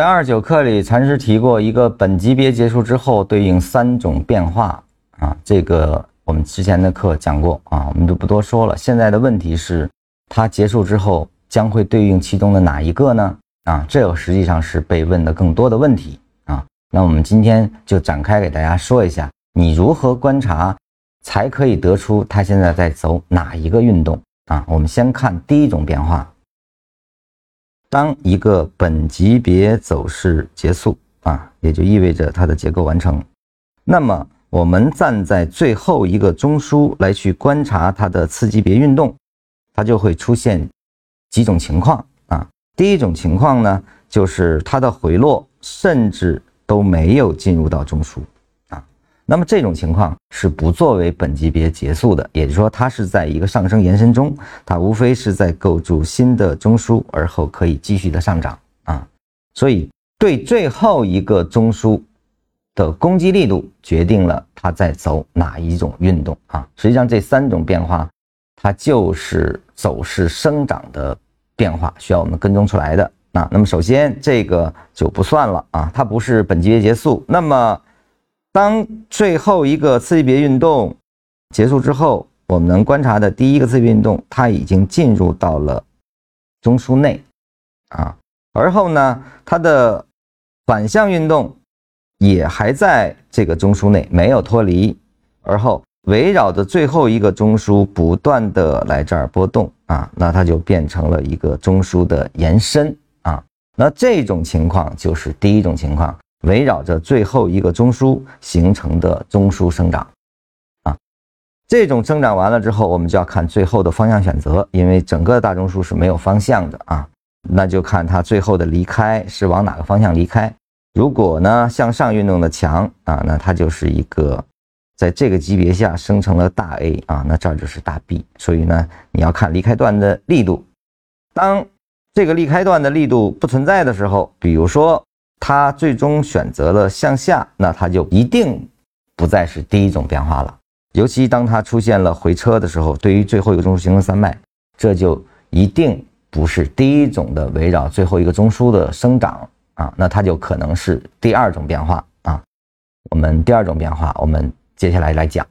在二九课里，禅师提过一个本级别结束之后对应三种变化啊，这个我们之前的课讲过啊，我们就不多说了。现在的问题是，它结束之后将会对应其中的哪一个呢？啊，这个实际上是被问的更多的问题啊。那我们今天就展开给大家说一下，你如何观察才可以得出它现在在走哪一个运动啊？我们先看第一种变化。当一个本级别走势结束啊，也就意味着它的结构完成。那么我们站在最后一个中枢来去观察它的次级别运动，它就会出现几种情况啊。第一种情况呢，就是它的回落甚至都没有进入到中枢。那么这种情况是不作为本级别结束的，也就是说，它是在一个上升延伸中，它无非是在构筑新的中枢，而后可以继续的上涨啊。所以，对最后一个中枢的攻击力度决定了它在走哪一种运动啊。实际上，这三种变化，它就是走势生长的变化，需要我们跟踪出来的啊。那么，首先这个就不算了啊，它不是本级别结束。那么。当最后一个次级别运动结束之后，我们能观察的第一个次级别运动，它已经进入到了中枢内啊。而后呢，它的反向运动也还在这个中枢内，没有脱离。而后围绕着最后一个中枢不断的来这儿波动啊，那它就变成了一个中枢的延伸啊。那这种情况就是第一种情况。围绕着最后一个中枢形成的中枢生长，啊，这种生长完了之后，我们就要看最后的方向选择，因为整个大中枢是没有方向的啊，那就看它最后的离开是往哪个方向离开。如果呢向上运动的强啊，那它就是一个在这个级别下生成了大 A 啊，那这儿就是大 B。所以呢，你要看离开段的力度。当这个离开段的力度不存在的时候，比如说。它最终选择了向下，那它就一定不再是第一种变化了。尤其当它出现了回车的时候，对于最后一个中枢形成三脉，这就一定不是第一种的围绕最后一个中枢的生长啊，那它就可能是第二种变化啊。我们第二种变化，我们接下来来讲。